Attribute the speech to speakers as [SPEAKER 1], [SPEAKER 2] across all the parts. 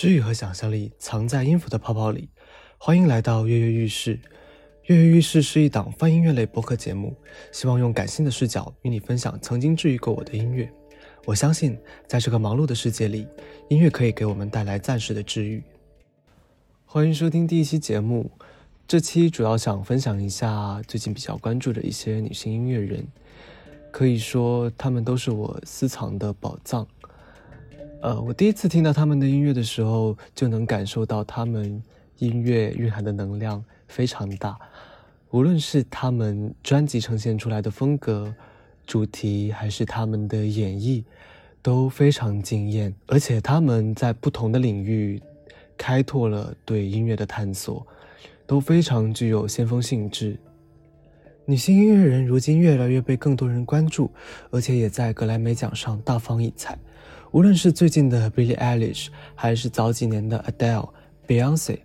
[SPEAKER 1] 治愈和想象力藏在音符的泡泡里。欢迎来到跃跃欲试。跃跃欲试是一档泛音乐类播客节目，希望用感性的视角与你分享曾经治愈过我的音乐。我相信，在这个忙碌的世界里，音乐可以给我们带来暂时的治愈。欢迎收听第一期节目。这期主要想分享一下最近比较关注的一些女性音乐人，可以说她们都是我私藏的宝藏。呃，我第一次听到他们的音乐的时候，就能感受到他们音乐蕴含的能量非常大。无论是他们专辑呈现出来的风格、主题，还是他们的演绎，都非常惊艳。而且他们在不同的领域开拓了对音乐的探索，都非常具有先锋性质。女性音乐人如今越来越被更多人关注，而且也在格莱美奖上大放异彩。无论是最近的 Billie Eilish，还是早几年的 Adele、Beyonce，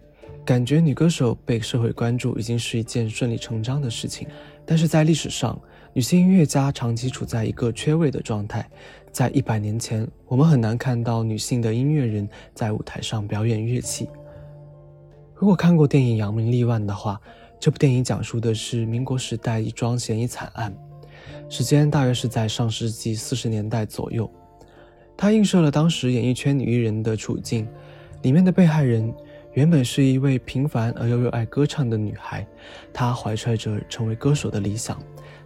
[SPEAKER 1] 感觉女歌手被社会关注已经是一件顺理成章的事情。但是在历史上，女性音乐家长期处在一个缺位的状态。在一百年前，我们很难看到女性的音乐人在舞台上表演乐器。如果看过电影《扬名立万》的话，这部电影讲述的是民国时代一桩嫌疑惨案，时间大约是在上世纪四十年代左右。它映射了当时演艺圈女艺人的处境，里面的被害人原本是一位平凡而又热爱歌唱的女孩，她怀揣着成为歌手的理想，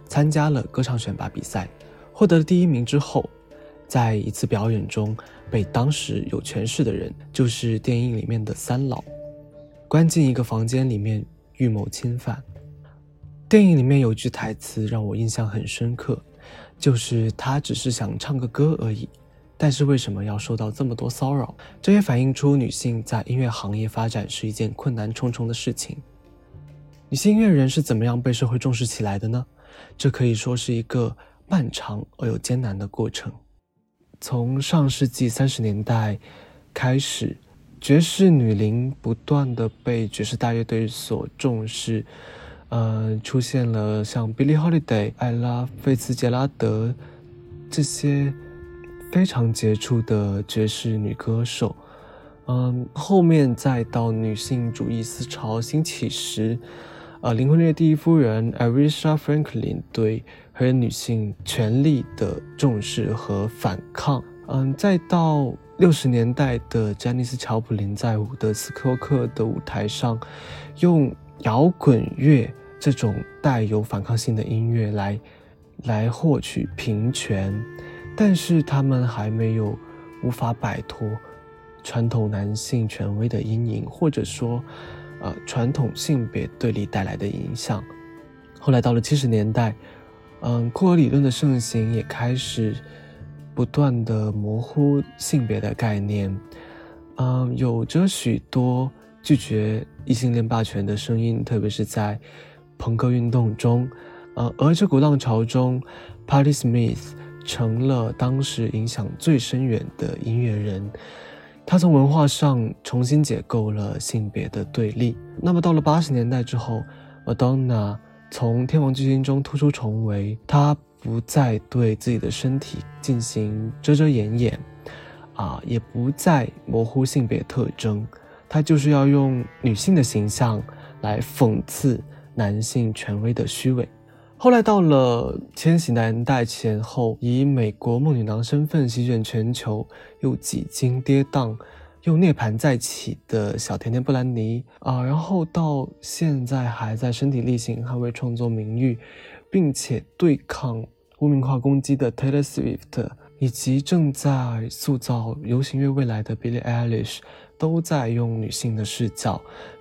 [SPEAKER 1] 参加了歌唱选拔比赛，获得了第一名之后，在一次表演中被当时有权势的人，就是电影里面的三老，关进一个房间里面预谋侵犯。电影里面有句台词让我印象很深刻，就是她只是想唱个歌而已。但是为什么要受到这么多骚扰？这也反映出女性在音乐行业发展是一件困难重重的事情。女性音乐人是怎么样被社会重视起来的呢？这可以说是一个漫长而又艰难的过程。从上世纪三十年代开始，爵士女伶不断的被爵士大乐队所重视，呃，出现了像 Billie Holiday、艾拉·费茨杰拉德这些。非常杰出的爵士女歌手，嗯，后面再到女性主义思潮兴起时，呃，灵魂乐第一夫人 Aretha Franklin 对黑人女性权利的重视和反抗，嗯，再到六十年代的詹妮斯·乔普林在伍德斯托克的舞台上，用摇滚乐这种带有反抗性的音乐来来获取平权。但是他们还没有无法摆脱传统男性权威的阴影，或者说，呃，传统性别对立带来的影响。后来到了七十年代，嗯，库尔理论的盛行也开始不断的模糊性别的概念，嗯，有着许多拒绝异性恋霸权的声音，特别是在朋克运动中，呃，而这股浪潮中，Patti Smith。成了当时影响最深远的音乐人，他从文化上重新解构了性别的对立。那么到了八十年代之后，Madonna 从天王巨星中突出重围，她不再对自己的身体进行遮遮掩掩，啊，也不再模糊性别特征，她就是要用女性的形象来讽刺男性权威的虚伪。后来到了千禧年代前后，以美国梦女郎身份席卷全球，又几经跌宕，又涅槃再起的小甜甜布兰妮啊，然后到现在还在身体力行捍卫创作名誉，并且对抗污名化攻击的 Taylor Swift，以及正在塑造流行乐未来的 Billie Eilish，都在用女性的视角。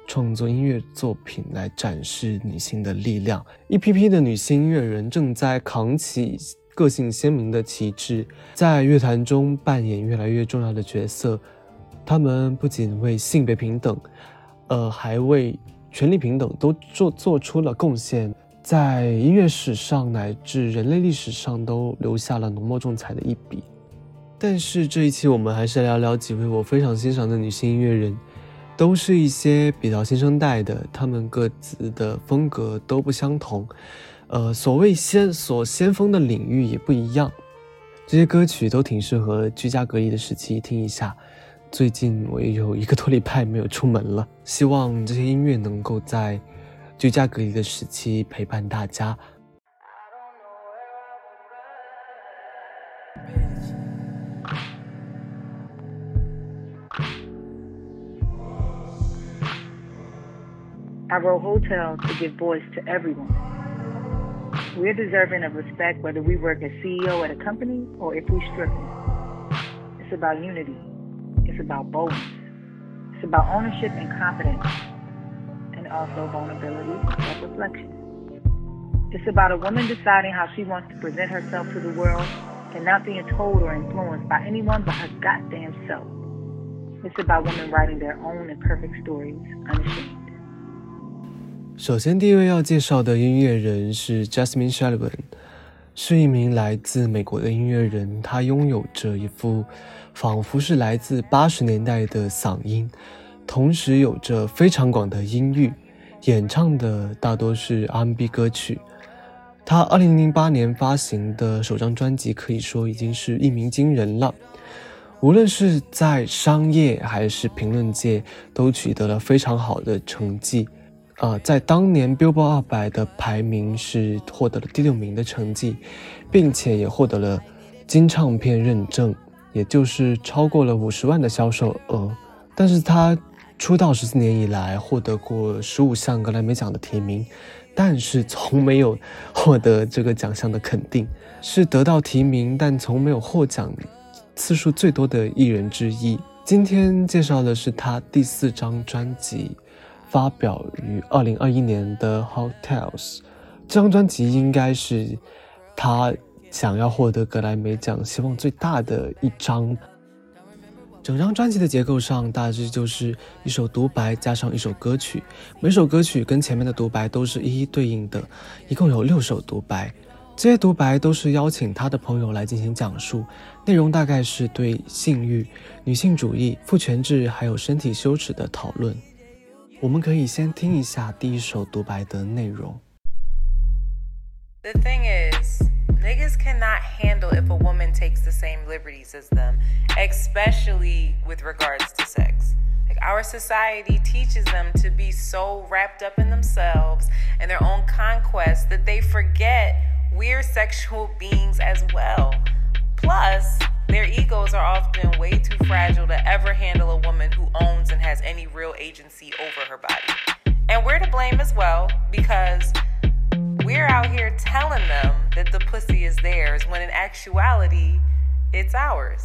[SPEAKER 1] 创作音乐作品来展示女性的力量，一批批的女性音乐人正在扛起个性鲜明的旗帜，在乐坛中扮演越来越重要的角色。她们不仅为性别平等，呃，还为权力平等都做做出了贡献，在音乐史上乃至人类历史上都留下了浓墨重彩的一笔。但是这一期我们还是聊聊几位我非常欣赏的女性音乐人。都是一些比较新生代的，他们各自的风格都不相同，呃，所谓先所先锋的领域也不一样。这些歌曲都挺适合居家隔离的时期听一下，最近我也有一个多礼拜没有出门了，希望这些音乐能够在居家隔离的时期陪伴大家。
[SPEAKER 2] I wrote Hotel to give voice to everyone. We're deserving of respect whether we work as CEO at a company or if we strip It's about unity. It's about boldness. It's about ownership and confidence, and also vulnerability and self-reflection. It's about a woman deciding how she wants to present herself to the world and not being told or influenced by anyone but her goddamn self. It's about women writing their own imperfect stories unashamed.
[SPEAKER 1] 首先，第一位要介绍的音乐人是 Jasmine Sullivan，是一名来自美国的音乐人。他拥有着一副仿佛是来自八十年代的嗓音，同时有着非常广的音域，演唱的大多是 R&B 歌曲。他二零零八年发行的首张专辑可以说已经是一鸣惊人了，无论是在商业还是评论界都取得了非常好的成绩。啊，在当年 Billboard 二百的排名是获得了第六名的成绩，并且也获得了金唱片认证，也就是超过了五十万的销售额。但是他出道十四年以来，获得过十五项格莱美奖的提名，但是从没有获得这个奖项的肯定，是得到提名但从没有获奖次数最多的艺人之一。今天介绍的是他第四张专辑。发表于二零二一年的《Hotels》这张专辑应该是他想要获得格莱美奖希望最大的一张。整张专辑的结构上大致就是一首独白加上一首歌曲，每首歌曲跟前面的独白都是一一对应的，一共有六首独白。这些独白都是邀请他的朋友来进行讲述，内容大概是对性欲、女性主义、父权制还有身体羞耻的讨论。我们可以先听一下第一首独白的内容。
[SPEAKER 3] The thing is, niggas cannot handle if a woman takes the same liberties as them, especially with regards to sex. Like our society teaches them to be so wrapped up in themselves and their own conquest that they forget we're sexual beings as well. Plus, their egos are often way too fragile to ever handle a woman who owns and has any real agency over her body. And we're to blame as well because we're out here telling them that the pussy is theirs when in actuality it's ours.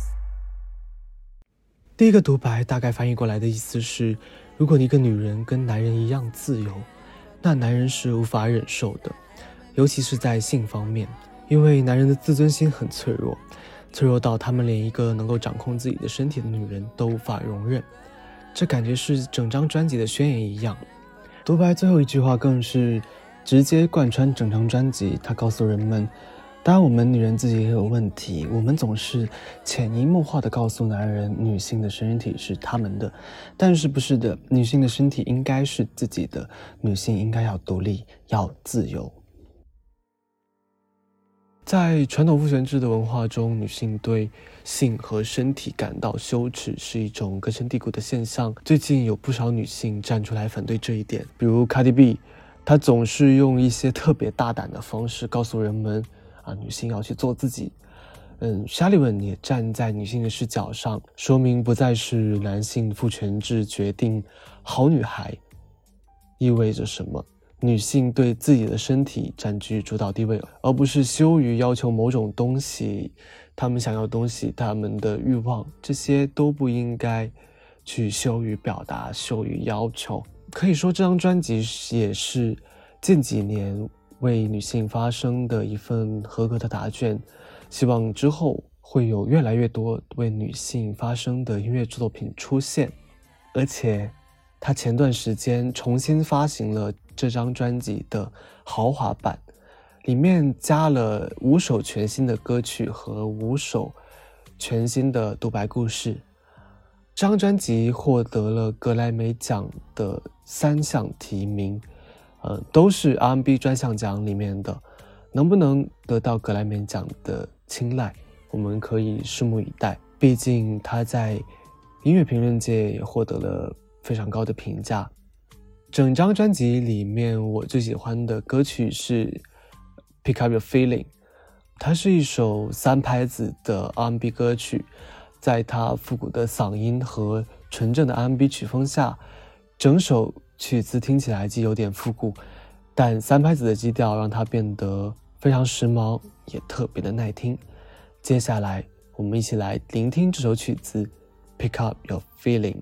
[SPEAKER 1] 第一个独白大概翻译过来的意思是：如果一个女人跟男人一样自由，那男人是无法忍受的，尤其是在性方面，因为男人的自尊心很脆弱。 脆弱到他们连一个能够掌控自己的身体的女人都无法容忍，这感觉是整张专辑的宣言一样。独白最后一句话更是直接贯穿整张专辑。他告诉人们：，当然我们女人自己也有问题，我们总是潜移默化地告诉男人，女性的身体是他们的，但是不是的，女性的身体应该是自己的，女性应该要独立，要自由。在传统父权制的文化中，女性对性和身体感到羞耻是一种根深蒂固的现象。最近有不少女性站出来反对这一点，比如 Cardi B，她总是用一些特别大胆的方式告诉人们：啊，女性要去做自己。嗯 s h a l i v a n 也站在女性的视角上，说明不再是男性父权制决定好女孩意味着什么。女性对自己的身体占据主导地位，而不是羞于要求某种东西。她们想要东西，她们的欲望，这些都不应该去羞于表达、羞于要求。可以说，这张专辑也是近几年为女性发声的一份合格的答卷。希望之后会有越来越多为女性发声的音乐作品出现，而且。他前段时间重新发行了这张专辑的豪华版，里面加了五首全新的歌曲和五首全新的独白故事。这张专辑获得了格莱美奖的三项提名，呃，都是 R&B 专项奖里面的。能不能得到格莱美奖的青睐，我们可以拭目以待。毕竟他在。音乐评论界也获得了非常高的评价。整张专辑里面，我最喜欢的歌曲是《Pick Up Your Feeling》，它是一首三拍子的 R&B 歌曲，在它复古的嗓音和纯正的 R&B 曲风下，整首曲子听起来既有点复古，但三拍子的基调让它变得非常时髦，也特别的耐听。接下来，我们一起来聆听这首曲子《Pick Up Your Feeling》。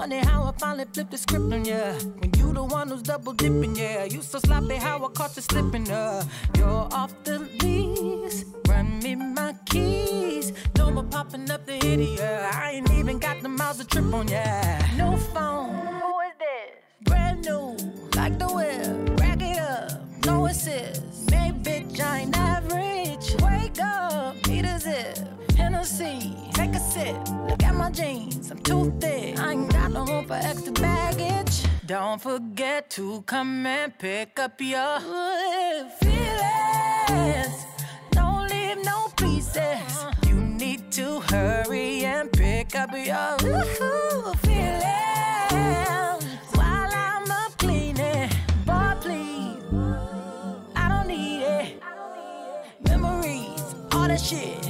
[SPEAKER 4] Funny how I finally flipped the script on ya. When you the one who's double dipping, yeah. You so sloppy how I caught you slipping, uh. You're off the lease. Run me my keys. No more popping up the idiot. I ain't even got the miles to trip on, yeah. No phone.
[SPEAKER 5] Who is this?
[SPEAKER 4] Brand new. Like the whip. Rack it up. No assist. Maybe bitch, I ain't average. Wake up. Need a zip. Hennessy, take a sip. Look at my jeans, I'm too thick. I ain't got no room for extra baggage. Don't forget to come and pick up your feelings. Don't leave no pieces. You need to hurry and pick up your feelings. While I'm up cleaning, boy, please. I don't need it. Memories, all that shit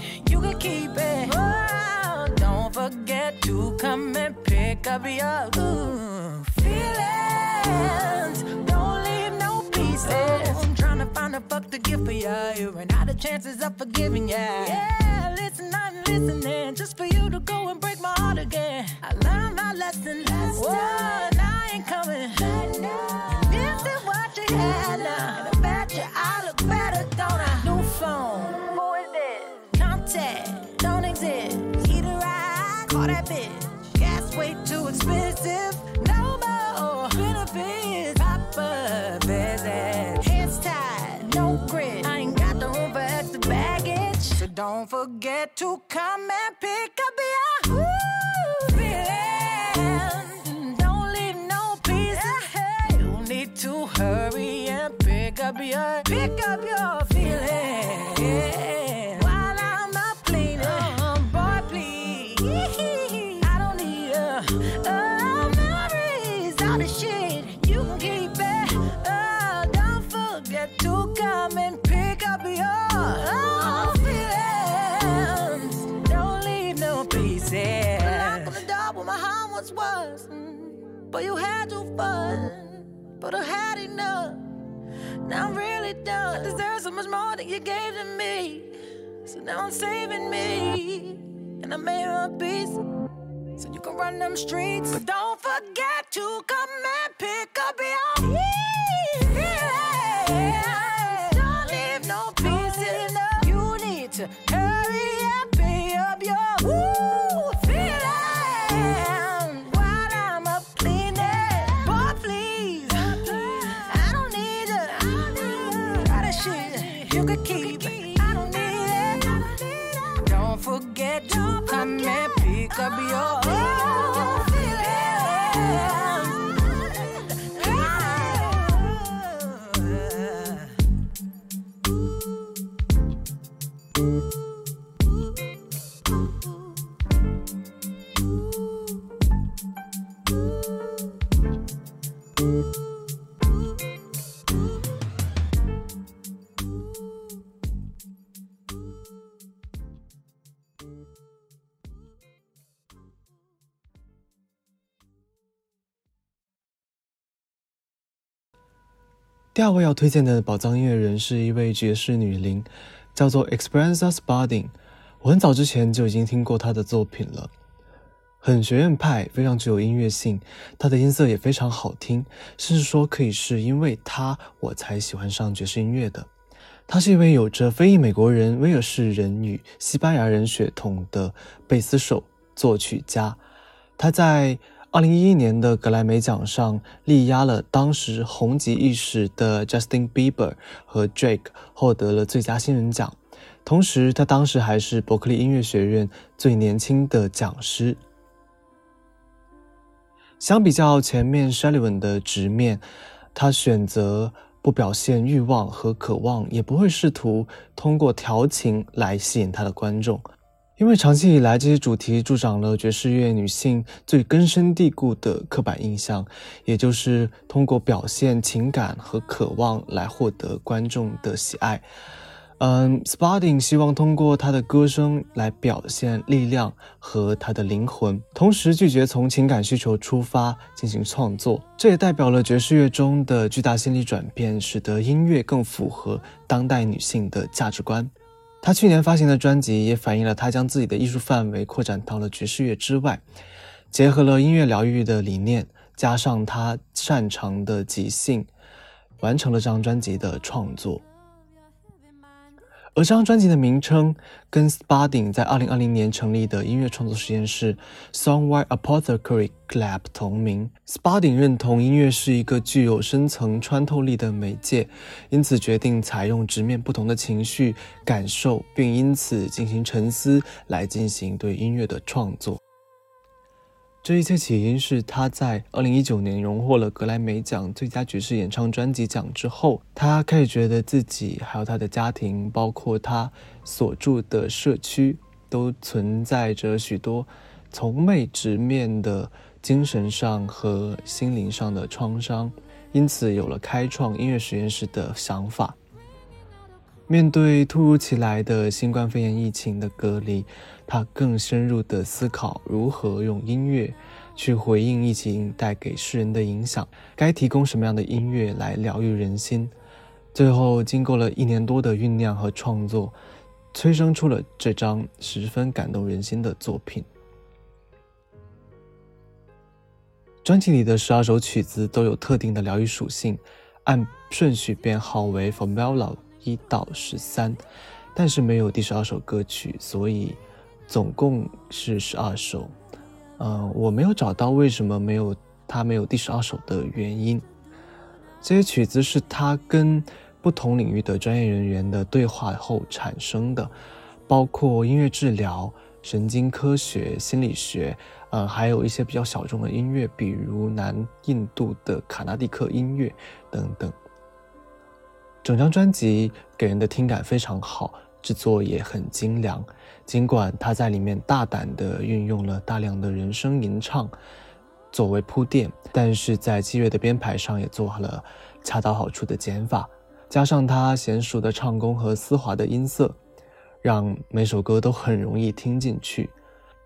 [SPEAKER 4] keep it. Oh, don't forget to come and pick up your ooh, feelings. Don't leave no pieces. I'm trying to find a fuck to give for ya. You ran out of chances of forgiving ya. Yeah, listen, I'm listening just for you to go and break my heart again. I learned my lesson last time. I ain't coming. This is what you had now. Forget to come and pick up your ooh, feelings. Don't leave no pieces. You need to hurry and pick up your pick up your feelings. But you had your fun, but I had enough. Now I'm really done. I deserve so much more than you gave to me. So now I'm saving me, and I made my peace. So you can run them streets, but don't forget to come and pick up your feelings. Come and pick up your
[SPEAKER 1] 第二位要推荐的宝藏音乐人是一位爵士女伶，叫做 Esperanza Spalding。我很早之前就已经听过她的作品了，很学院派，非常具有音乐性。她的音色也非常好听，甚至说可以是因为她我才喜欢上爵士音乐的。她是一位有着非裔美国人、威尔士人与西班牙人血统的贝斯手、作曲家。她在二零一一年的格莱美奖上力压了当时红极一时的 Justin Bieber 和 Drake，获得了最佳新人奖。同时，他当时还是伯克利音乐学院最年轻的讲师。相比较前面 s h e l l y 文的直面，他选择不表现欲望和渴望，也不会试图通过调情来吸引他的观众。因为长期以来，这些主题助长了爵士乐女性最根深蒂固的刻板印象，也就是通过表现情感和渴望来获得观众的喜爱。嗯，Spalding 希望通过他的歌声来表现力量和他的灵魂，同时拒绝从情感需求出发进行创作。这也代表了爵士乐中的巨大心理转变，使得音乐更符合当代女性的价值观。他去年发行的专辑也反映了他将自己的艺术范围扩展到了爵士乐之外，结合了音乐疗愈的理念，加上他擅长的即兴，完成了这张专辑的创作。而这张专辑的名称跟 Spalding 在二零二零年成立的音乐创作实验室 Songwriter Apothecary Lab 同名。Spalding 认同音乐是一个具有深层穿透力的媒介，因此决定采用直面不同的情绪感受，并因此进行沉思来进行对音乐的创作。这一切起因是他在二零一九年荣获了格莱美奖最佳爵士演唱专辑奖之后，他开始觉得自己还有他的家庭，包括他所住的社区，都存在着许多从未直面的精神上和心灵上的创伤，因此有了开创音乐实验室的想法。面对突如其来的新冠肺炎疫情的隔离，他更深入地思考如何用音乐去回应疫情带给世人的影响，该提供什么样的音乐来疗愈人心。最后，经过了一年多的酝酿和创作，催生出了这张十分感动人心的作品。专辑里的十二首曲子都有特定的疗愈属性，按顺序编号为 Formula。一到十三，但是没有第十二首歌曲，所以总共是十二首。嗯，我没有找到为什么没有他没有第十二首的原因。这些曲子是他跟不同领域的专业人员的对话后产生的，包括音乐治疗、神经科学、心理学，呃，还有一些比较小众的音乐，比如南印度的卡纳蒂克音乐等等。整张专辑给人的听感非常好，制作也很精良。尽管他在里面大胆地运用了大量的人声吟唱作为铺垫，但是在器乐的编排上也做好了恰到好处的减法。加上他娴熟的唱功和丝滑的音色，让每首歌都很容易听进去。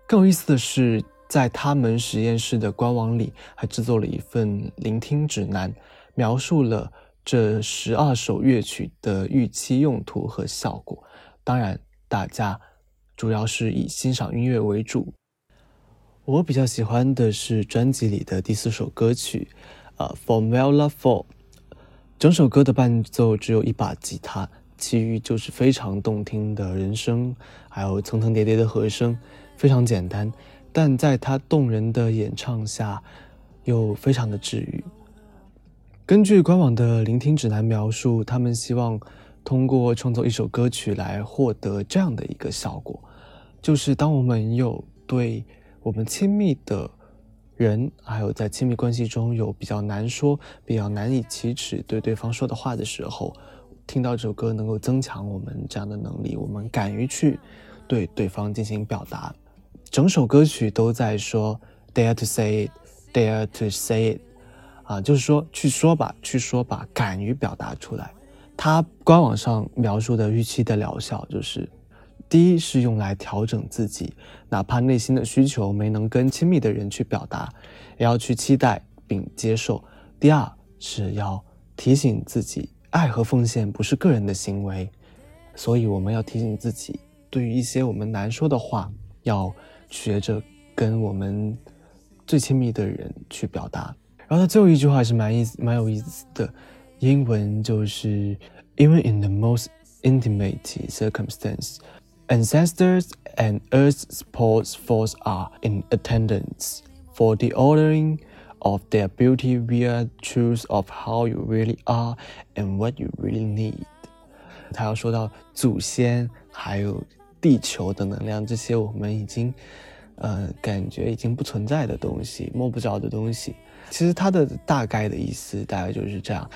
[SPEAKER 1] 更有意思的是，在他们实验室的官网里还制作了一份聆听指南，描述了。这十二首乐曲的预期用途和效果，当然，大家主要是以欣赏音乐为主。我比较喜欢的是专辑里的第四首歌曲，呃 For m e l a For。整首歌的伴奏只有一把吉他，其余就是非常动听的人声，还有层层叠叠的和声，非常简单，但在他动人的演唱下，又非常的治愈。根据官网的聆听指南描述，他们希望通过创作一首歌曲来获得这样的一个效果，就是当我们有对我们亲密的人，还有在亲密关系中有比较难说、比较难以启齿对对方说的话的时候，听到这首歌能够增强我们这样的能力，我们敢于去对对方进行表达。整首歌曲都在说 “dare to say it”，“dare to say it”。啊，就是说，去说吧，去说吧，敢于表达出来。他官网上描述的预期的疗效，就是第一是用来调整自己，哪怕内心的需求没能跟亲密的人去表达，也要去期待并接受。第二是要提醒自己，爱和奉献不是个人的行为，所以我们要提醒自己，对于一些我们难说的话，要学着跟我们最亲密的人去表达。然后他最后一句话是蛮意思、蛮有意思的，英文就是 "Even in the most intimate circumstance, ancestors and Earth's support force are in attendance for the ordering of their beauty via truth of how you really are and what you really need." 他要说到祖先，还有地球的能量，这些我们已经，呃，感觉已经不存在的东西，摸不着的东西。 其实他的大概的意思大概就是这样：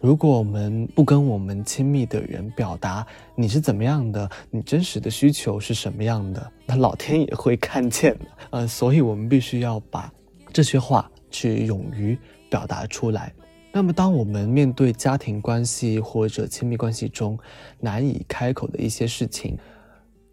[SPEAKER 1] 如果我们不跟我们亲密的人表达你是怎么样的，你真实的需求是什么样的，那老天也会看见的。呃，所以我们必须要把这些话去勇于表达出来。那么，当我们面对家庭关系或者亲密关系中难以开口的一些事情，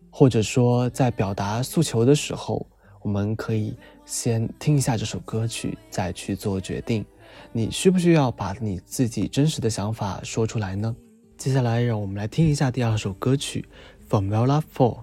[SPEAKER 1] 或者说在表达诉求的时候，我们可以先听一下这首歌曲，再去做决定。你需不需要把你自己真实的想法说出来呢？接下来，让我们来听一下第二首歌曲《Formula Four》。
[SPEAKER 6] love for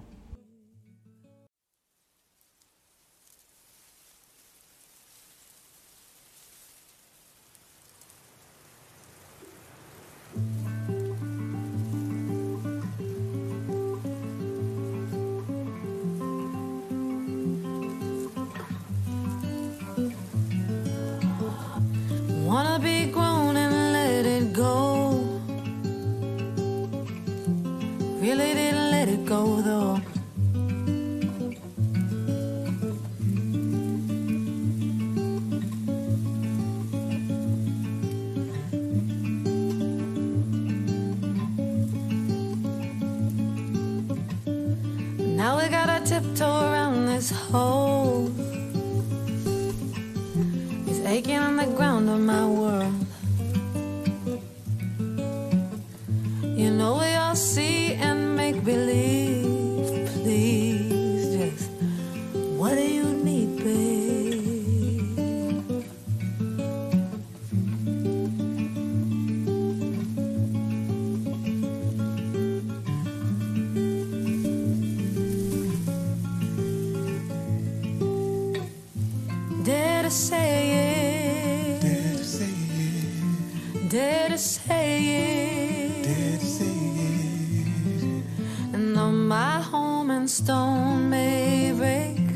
[SPEAKER 6] and stone may break,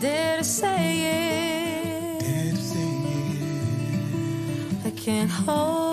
[SPEAKER 6] dare to say it. Dare to say it. I can't hold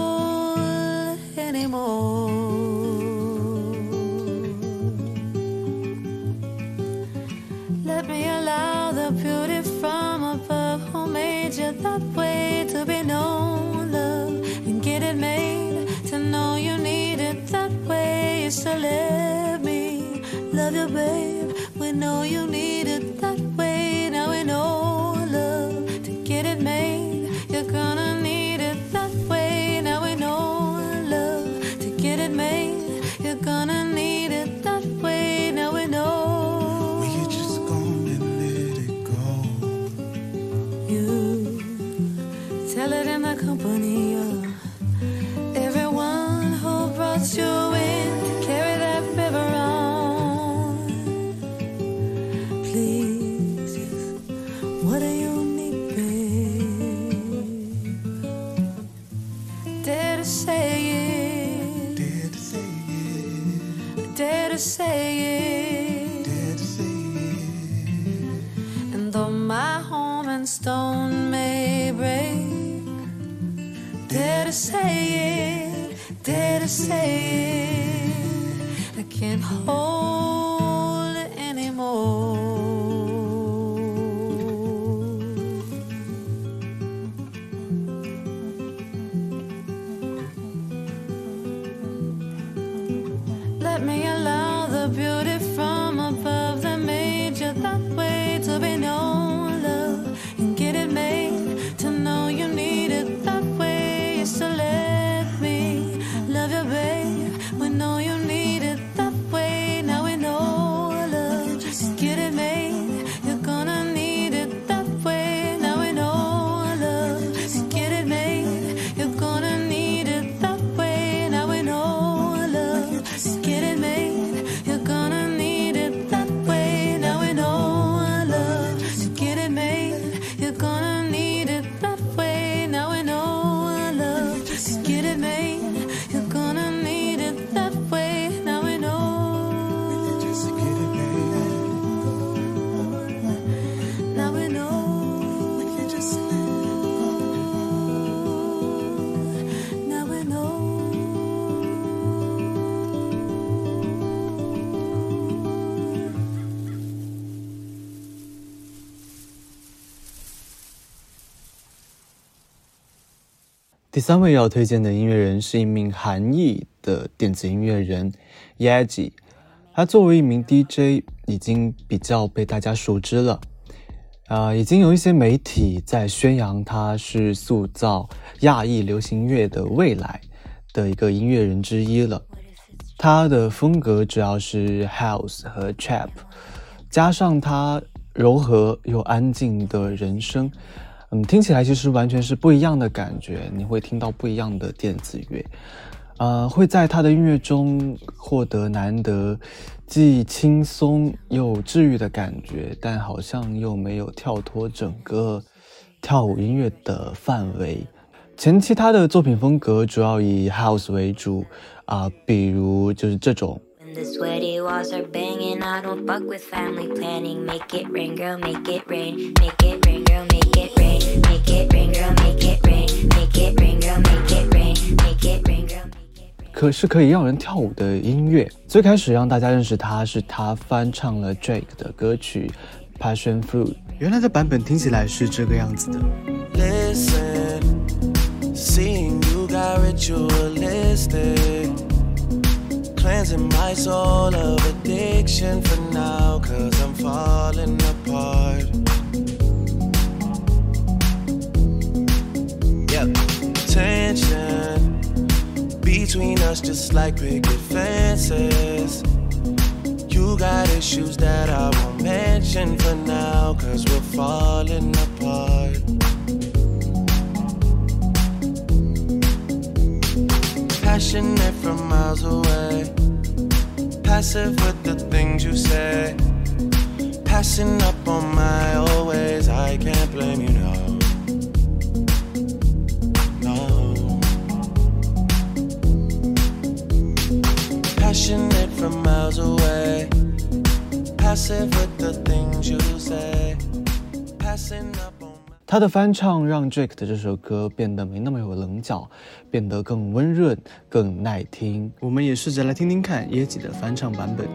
[SPEAKER 6] know you need it that way. Now we know, love, to get it made. You're gonna need it that way. Now we know, love, to get it made. You're gonna need it that way. Now we know.
[SPEAKER 7] We could just go and let it go.
[SPEAKER 6] You tell it in the company 后
[SPEAKER 1] 第三位要推荐的音乐人是一名韩裔的电子音乐人 Yaji，他作为一名 DJ 已经比较被大家熟知了。啊、已经有一些媒体在宣扬他是塑造亚裔流行乐的未来的一个音乐人之一了。他的风格主要是 House 和 Trap，加上他柔和又安静的人声，嗯，听起来其实完全是不一样的感觉。你会听到不一样的电子乐，呃，会在他的音乐中获得难得既轻松又治愈的感觉，但好像又没有跳脱整个跳舞音乐的范围。前期他的作品风格主要以 house 为主，啊、比如就是这种
[SPEAKER 8] the
[SPEAKER 1] 可是可以让人跳舞的音乐。最开始让大家认识他是他翻唱了 Drake 的歌曲《Passion Fruit》，原来的版本听起来是这个样子的。
[SPEAKER 9] Tension between us just like picket fences. You got issues that I won't mention for now, cause we're falling apart. Passionate from miles away, passive with the things you say. Passing up on my old ways, I can't blame you, no. Passionate from miles away, passive with the things you say. Passing up on my
[SPEAKER 1] 他的翻唱让 Drake 的这首歌变得没那么有棱角，变得更温润、更耐听。我们也试着来听听看椰子的翻唱版本。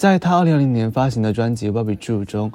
[SPEAKER 1] 在他二零二零年发行的专辑《Bobby Drew》中，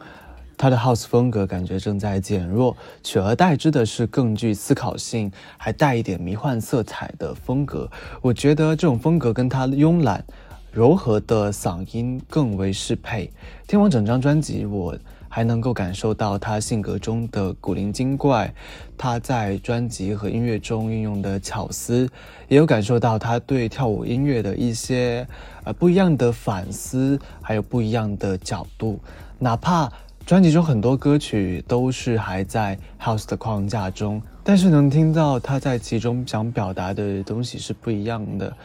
[SPEAKER 1] 他的 House 风格感觉正在减弱，取而代之的是更具思考性，还带一点迷幻色彩的风格。我觉得这种风格跟他慵懒、柔和的嗓音更为适配。听完整张专辑，我还能够感受到他性格中的古灵精怪，他在专辑和音乐中运用的巧思，也有感受到他对跳舞音乐的一些呃不一样的反思，还有不一样的角度。哪怕专辑中很多歌曲都是还在 house 的框架中，但是能听到他在其中想表达的东西是不一样的。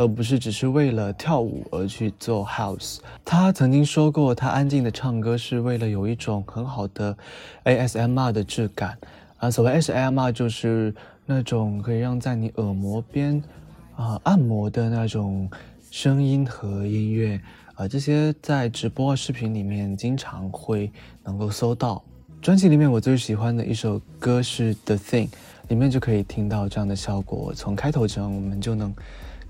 [SPEAKER 1] 而不是只是为了跳舞而去做 house。他曾经说过，他安静的唱歌是为了有一种很好的 ASMR 的质感啊。所谓 ASMR 就是那种可以让在你耳膜边啊按摩的那种声音和音乐啊，这些在直播视频里面经常会能够搜到。专辑里面我最喜欢的一首歌是 The Thing，里面就可以听到这样的效果。从开头中我们就能。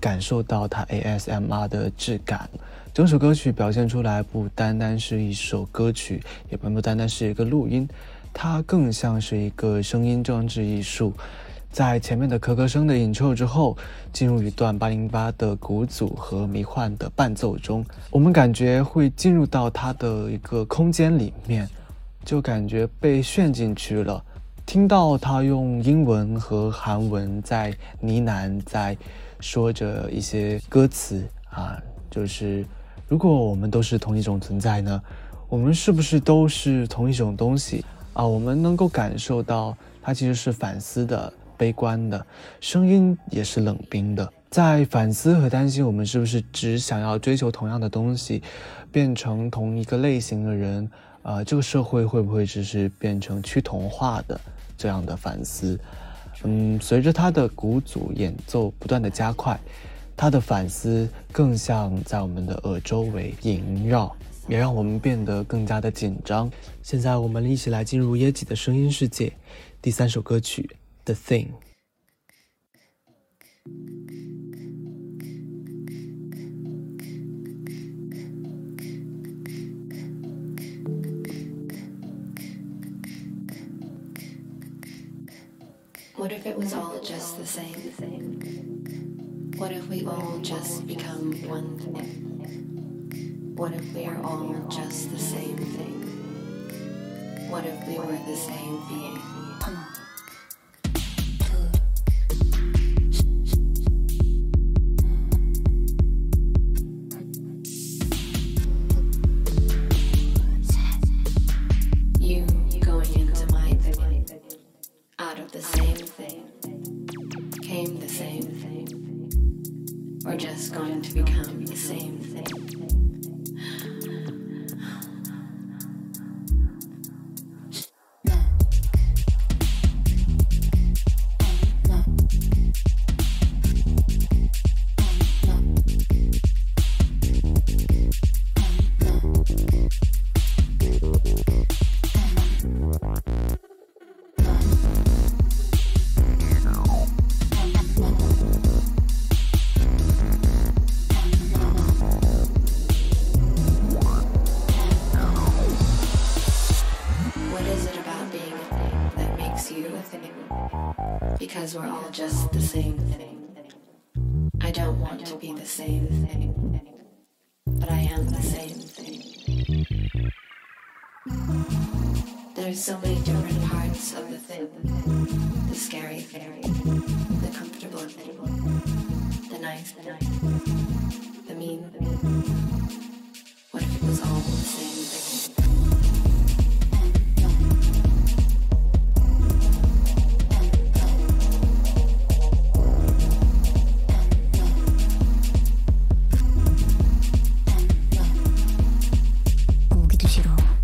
[SPEAKER 1] 感受到它 ASMR 的质感，整首歌曲表现出来不单单是一首歌曲，也不单单是一个录音，它更像是一个声音装置艺术。在前面的咳咳声的引奏之后，进入一段八零八的鼓组和迷幻的伴奏中，我们感觉会进入到它的一个空间里面，就感觉被陷进去了。听到他用英文和韩文在呢喃，在。说着一些歌词啊，就是如果我们都是同一种存在呢，我们是不是都是同一种东西啊？我们能够感受到它其实是反思的、悲观的，声音也是冷冰的，在反思和担心我们是不是只想要追求同样的东西，变成同一个类型的人啊？这个社会会不会只是变成趋同化的这样的反思？嗯，随着他的鼓组演奏不断的加快，他的反思更像在我们的耳周围萦绕，也让我们变得更加的紧张。现在我们一起来进入耶吉的声音世界，第三首歌曲《The Thing》。
[SPEAKER 10] What if it was all just the same? Thing? What if we all just become one thing? What if we are all just the same thing? What if we were the same being?
[SPEAKER 11] 오기도 싫어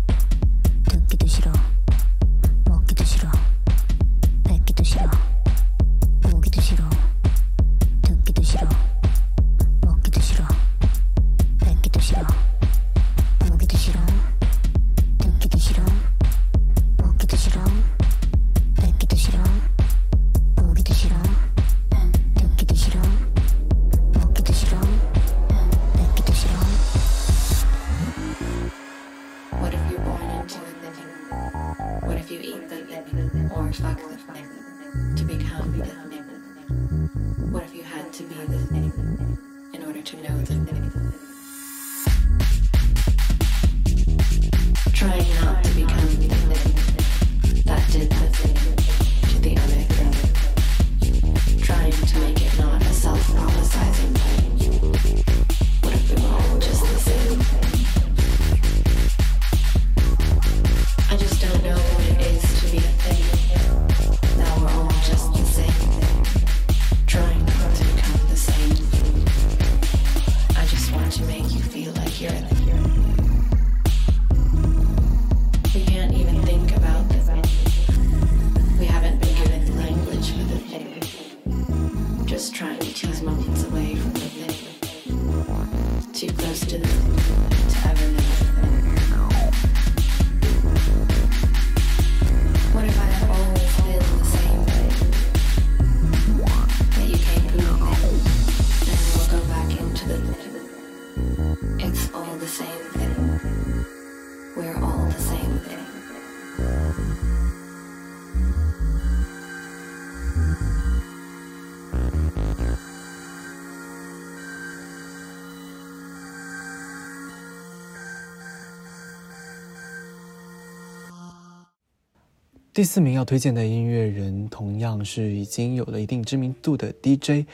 [SPEAKER 1] 第四名要推荐的音乐人，同样是已经有了一定知名度的 DJ，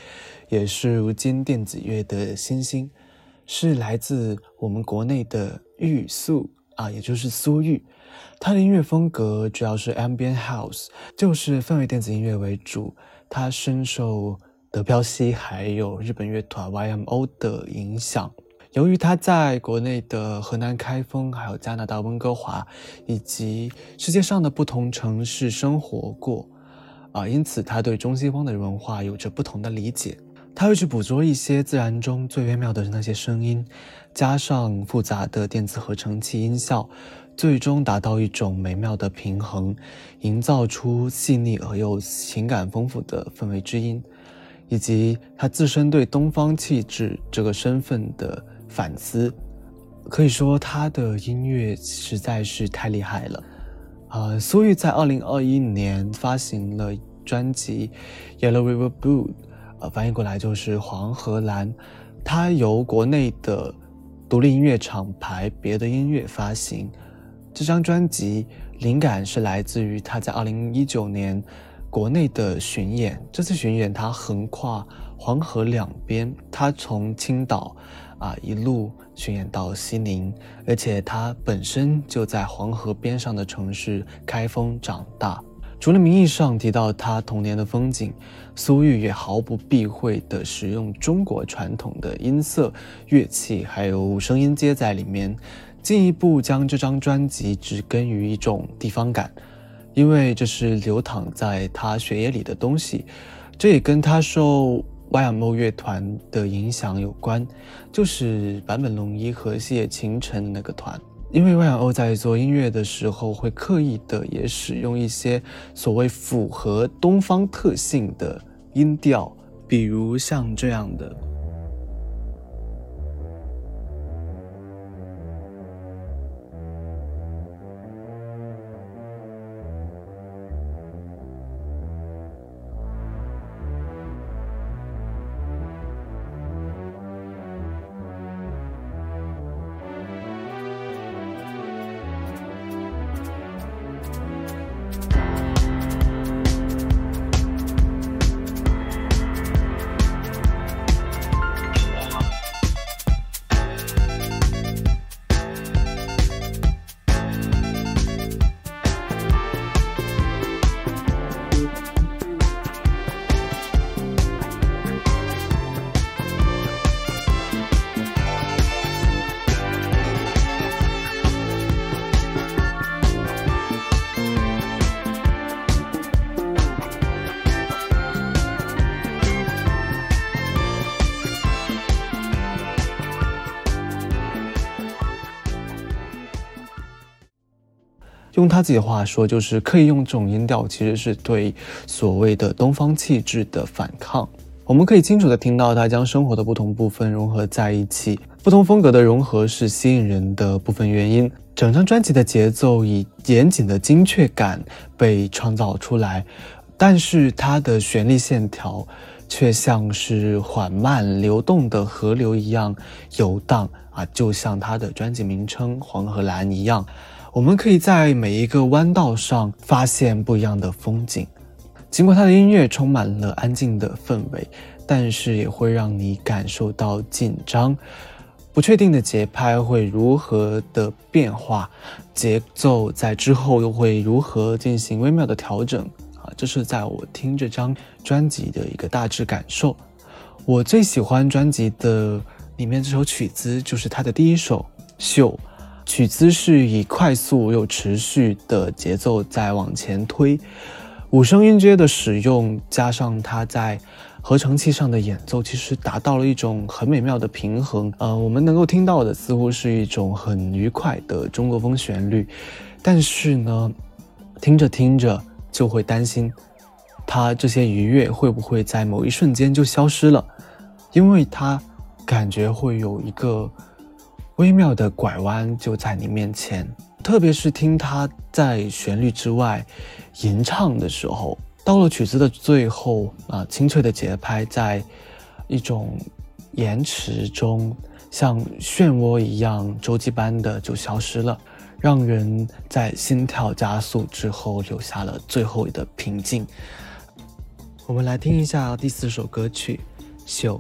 [SPEAKER 1] 也是如今电子乐的新星，是来自我们国内的玉素啊，也就是苏玉。他的音乐风格主要是 ambient house，就是氛围电子音乐为主。他深受德彪西还有日本乐团 YMO 的影响。由于他在国内的河南开封、还有加拿大温哥华以及世界上的不同城市生活过，啊，因此他对中西方的文化有着不同的理解。他会去捕捉一些自然中最微妙的那些声音，加上复杂的电子合成器音效，最终达到一种美妙的平衡，营造出细腻而又情感丰富的氛围之音，以及他自身对东方气质这个身份的。反思，可以说他的音乐实在是太厉害了。呃，苏玉在二零二一年发行了专辑《Yellow River Blue》，呃，翻译过来就是黄河蓝。它由国内的独立音乐厂牌别的音乐发行。这张专辑灵感是来自于他在二零一九年国内的巡演。这次巡演他横跨黄河两边，他从青岛。啊，一路巡演到西宁，而且他本身就在黄河边上的城市开封长大。除了名义上提到他童年的风景，苏玉也毫不避讳地使用中国传统的音色、乐器还有声音接在里面，进一步将这张专辑植根于一种地方感，因为这是流淌在他血液里的东西。这也跟他受。YMO 乐团的影响有关，就是坂本龙一和谢清晨的那个团。因为 YMO 在做音乐的时候，会刻意的也使用一些所谓符合东方特性的音调，比如像这样的。他自己的话说，就是刻意用这种音调，其实是对所谓的东方气质的反抗。我们可以清楚地听到他将生活的不同部分融合在一起，不同风格的融合是吸引人的部分原因。整张专辑的节奏以严谨的精确感被创造出来，但是它的旋律线条却像是缓慢流动的河流一样游荡啊，就像他的专辑名称《黄河蓝》一样。我们可以在每一个弯道上发现不一样的风景。尽管他的音乐充满了安静的氛围，但是也会让你感受到紧张、不确定的节拍会如何的变化，节奏在之后又会如何进行微妙的调整啊！这是在我听这张专辑的一个大致感受。我最喜欢专辑的里面这首曲子，就是它的第一首《秀》。曲子是以快速又持续的节奏在往前推，五声音阶的使用加上它在合成器上的演奏，其实达到了一种很美妙的平衡。呃，我们能够听到的似乎是一种很愉快的中国风旋律，但是呢，听着听着就会担心，它这些愉悦会不会在某一瞬间就消失了，因为它感觉会有一个。微妙的拐弯就在你面前，特别是听他在旋律之外吟唱的时候，到了曲子的最后啊，清脆的节拍在一种延迟中，像漩涡一样周期般的就消失了，让人在心跳加速之后留下了最后的平静。我们来听一下第四首歌曲《秀》。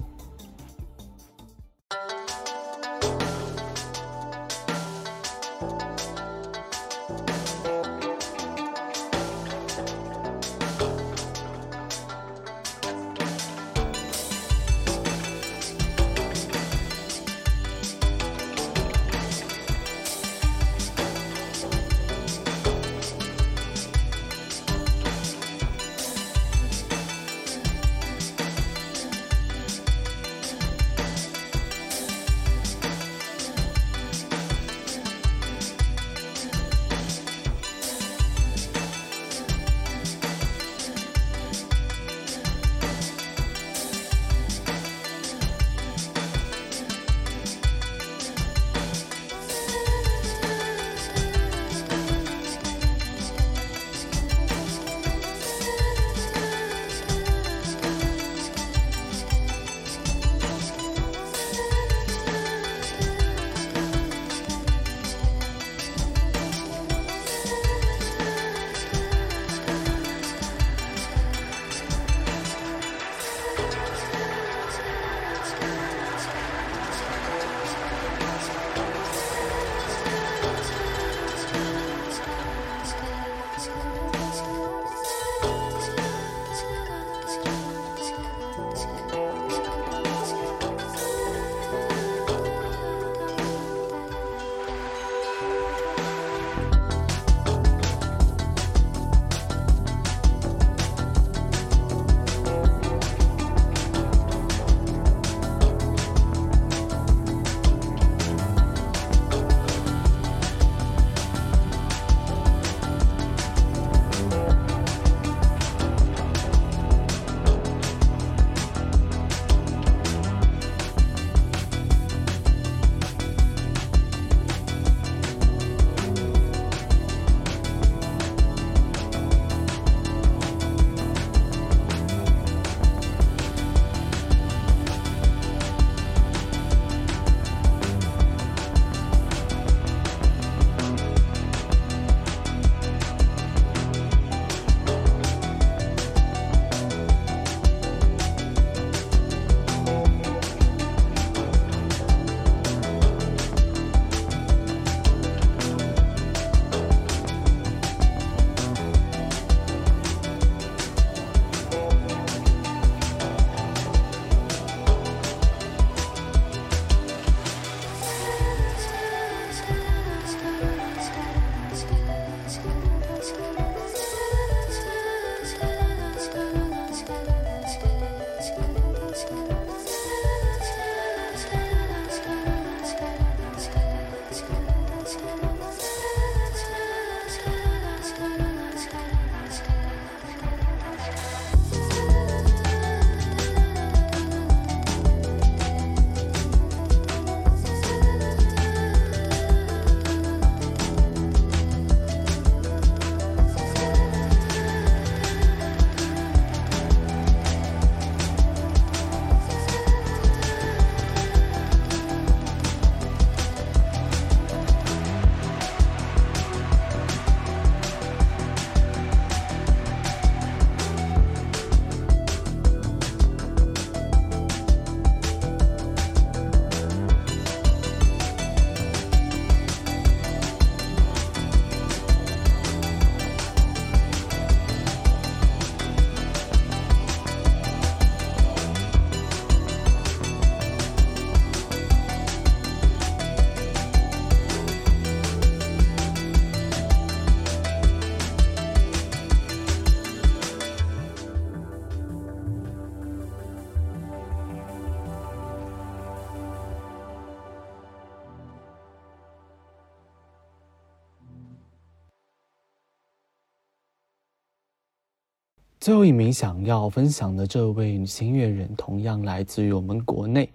[SPEAKER 1] 最后一名想要分享的这位女性音乐人，同样来自于我们国内，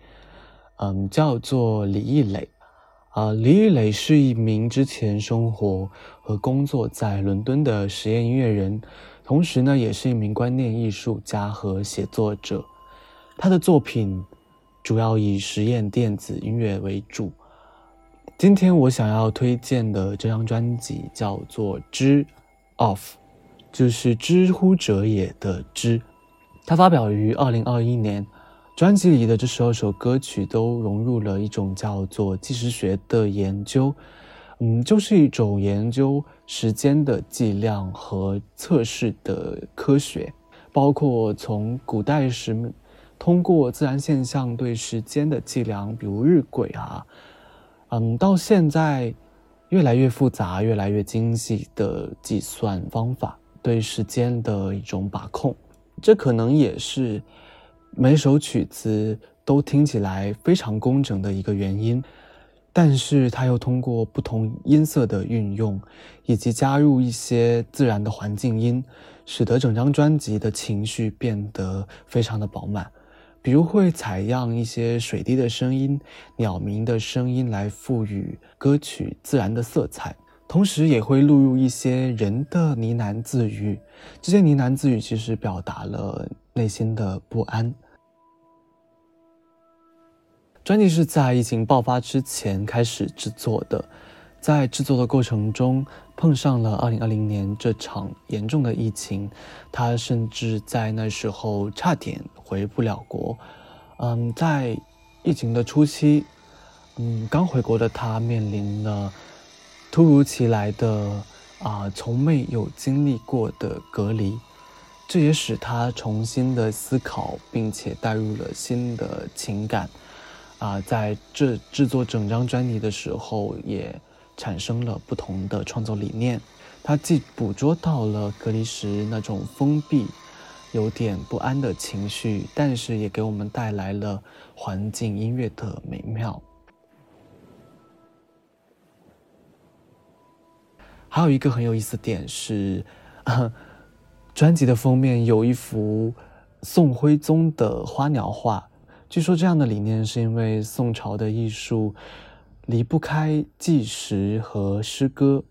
[SPEAKER 1] 嗯，叫做李艺磊。啊，李艺磊是一名之前生活和工作在伦敦的实验音乐人，同时呢，也是一名观念艺术家和写作者。他的作品主要以实验电子音乐为主。今天我想要推荐的这张专辑叫做《知 Off》，就是知乎者也的知。它发表于二零二一年。专辑里的这十二首歌曲都融入了一种叫做计时学的研究，嗯，就是一种研究时间的计量和测试的科学，包括从古代时通过自然现象对时间的计量，比如日晷啊，嗯，到现在越来越复杂、越来越精细的计算方法对时间的一种把控，这可能也是。每首曲子都听起来非常工整的一个原因，但是它又通过不同音色的运用，以及加入一些自然的环境音，使得整张专辑的情绪变得非常的饱满。比如会采样一些水滴的声音、鸟鸣的声音来赋予歌曲自然的色彩，同时也会录入一些人的呢喃自语。这些呢喃自语其实表达了。内心的不安。专辑是在疫情爆发之前开始制作的，在制作的过程中碰上了二零二零年这场严重的疫情，他甚至在那时候差点回不了国。嗯，在疫情的初期，嗯，刚回国的他面临了突如其来的啊，从没有经历过的隔离。这也使他重新的思考，并且带入了新的情感，啊，在这制作整张专辑的时候，也产生了不同的创作理念。他既捕捉到了隔离时那种封闭、有点不安的情绪，但是也给我们带来了环境音乐的美妙。还有一个很有意思点是。专辑的封面有一幅宋徽宗的花鸟画，据说这样的理念是因为宋朝的艺术离不开纪实和诗歌，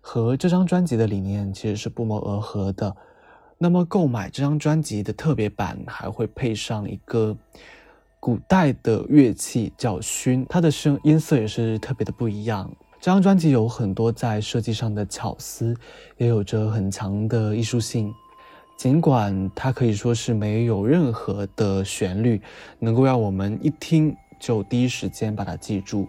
[SPEAKER 1] 和这张专辑的理念其实是不谋而合的。那么购买这张专辑的特别版还会配上一个古代的乐器叫埙，它的声音色也是特别的不一样。这张专辑有很多在设计上的巧思，也有着很强的艺术性。尽管它可以说是没有任何的旋律能够让我们一听就第一时间把它记住，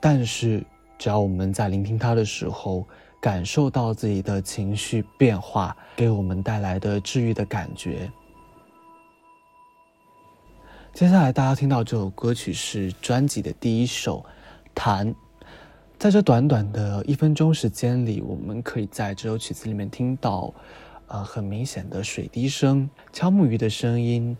[SPEAKER 1] 但是只要我们在聆听它的时候，感受到自己的情绪变化，给我们带来的治愈的感觉。接下来大家听到这首歌曲是专辑的第一首，《弹》。在这短短的一分钟时间里，我们可以在这首曲子里面听到，呃，很明显的水滴声、敲木鱼的声音，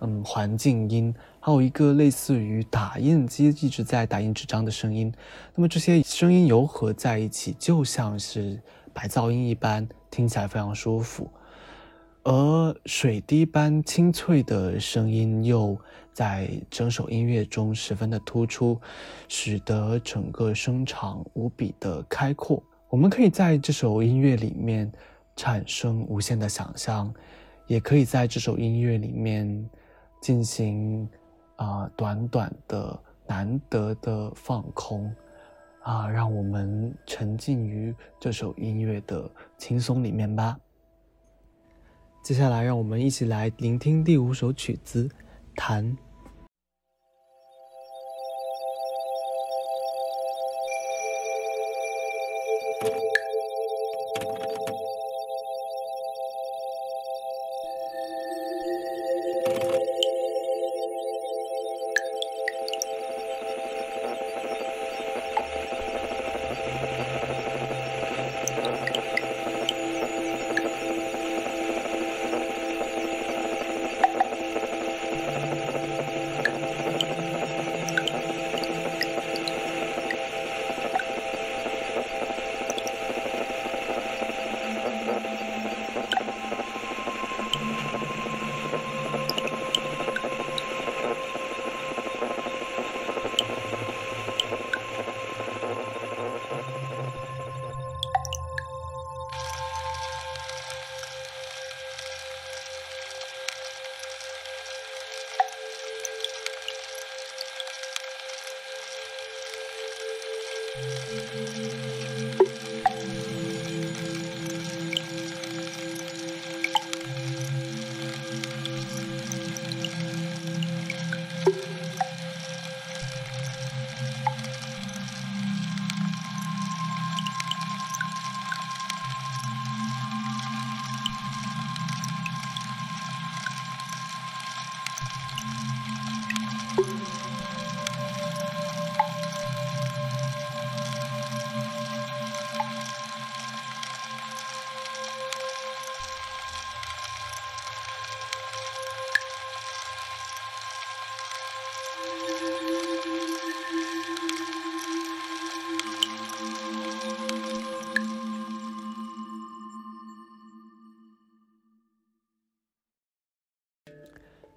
[SPEAKER 1] 嗯，环境音，还有一个类似于打印机一直在打印纸张的声音。那么这些声音糅合在一起，就像是白噪音一般，听起来非常舒服。而水滴般清脆的声音又在整首音乐中十分的突出，使得整个声场无比的开阔。我们可以在这首音乐里面产生无限的想象，也可以在这首音乐里面进行啊短短的难得的放空啊，让我们沉浸于这首音乐的轻松里面吧。接下来，让我们一起来聆听第五首曲子《弹》。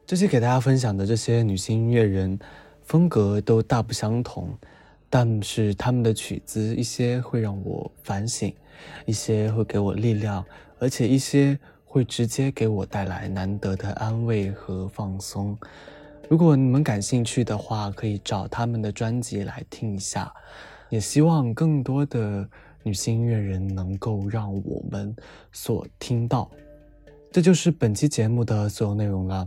[SPEAKER 1] 这期给大家分享的这些女性音乐人，风格都大不相同，但是他们的曲子一些会让我反省，一些会给我力量，而且一些会直接给我带来难得的安慰和放松。如果你们感兴趣的话，可以找他们的专辑来听一下。也希望更多的女性音乐人能够让我们所听到。这就是本期节目的所有内容了。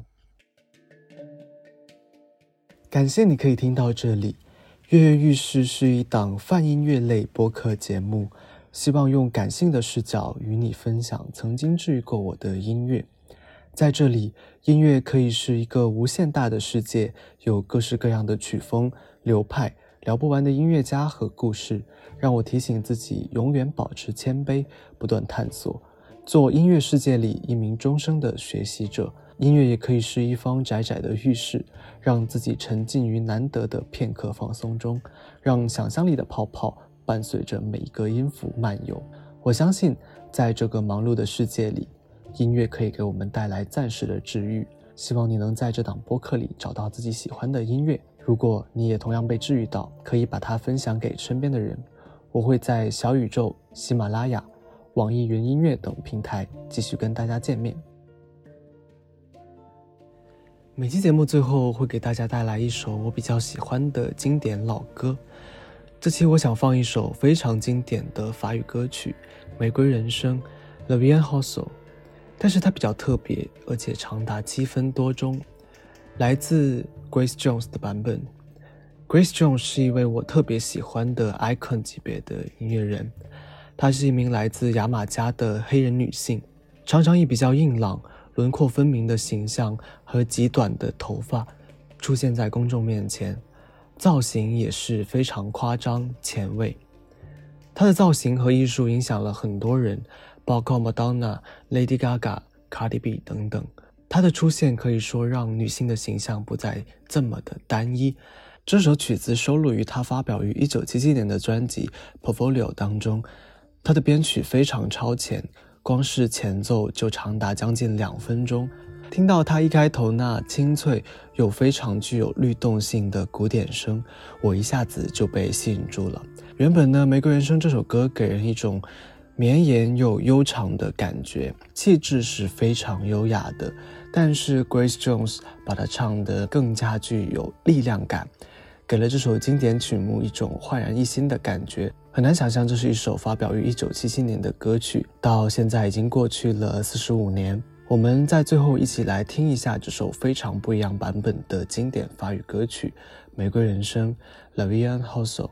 [SPEAKER 1] 感谢你可以听到这里。跃跃欲试是一档泛音乐类播客节目，希望用感性的视角与你分享曾经治愈过我的音乐。在这里，音乐可以是一个无限大的世界，有各式各样的曲风、流派，聊不完的音乐家和故事，让我提醒自己永远保持谦卑，不断探索，做音乐世界里一名终生的学习者。音乐也可以是一方窄窄的浴室，让自己沉浸于难得的片刻放松中，让想象力的泡泡伴随着每一个音符漫游。我相信，在这个忙碌的世界里，音乐可以给我们带来暂时的治愈。希望你能在这档播客里找到自己喜欢的音乐。如果你也同样被治愈到，可以把它分享给身边的人。我会在小宇宙、喜马拉雅、网易云音乐等平台继续跟大家见面。每期节目最后会给大家带来一首我比较喜欢的经典老歌。这期我想放一首非常经典的法语歌曲《玫瑰人生》（Le v i e n h o s o 但是它比较特别，而且长达七分多钟，来自 Grace Jones 的版本。Grace Jones 是一位我特别喜欢的 icon 级别的音乐人，她是一名来自牙买加的黑人女性，常常以比较硬朗。轮廓分明的形象和极短的头发出现在公众面前，造型也是非常夸张前卫。她的造型和艺术影响了很多人，包括 Madonna、Lady Gaga、Cardi B 等等。她的出现可以说让女性的形象不再这么的单一。这首曲子收录于她发表于1977年的专辑《Portfolio》当中，她的编曲非常超前。光是前奏就长达将近两分钟，听到他一开头那清脆又非常具有律动性的鼓点声，我一下子就被吸引住了。原本呢，《玫瑰人生》这首歌给人一种绵延又悠长的感觉，气质是非常优雅的，但是 Grace Jones 把它唱得更加具有力量感，给了这首经典曲目一种焕然一新的感觉。很难想象，这是一首发表于一九七七年的歌曲，到现在已经过去了四十五年。我们在最后一起来听一下这首非常不一样版本的经典法语歌曲《玫瑰人生》（La Vie en Rose）。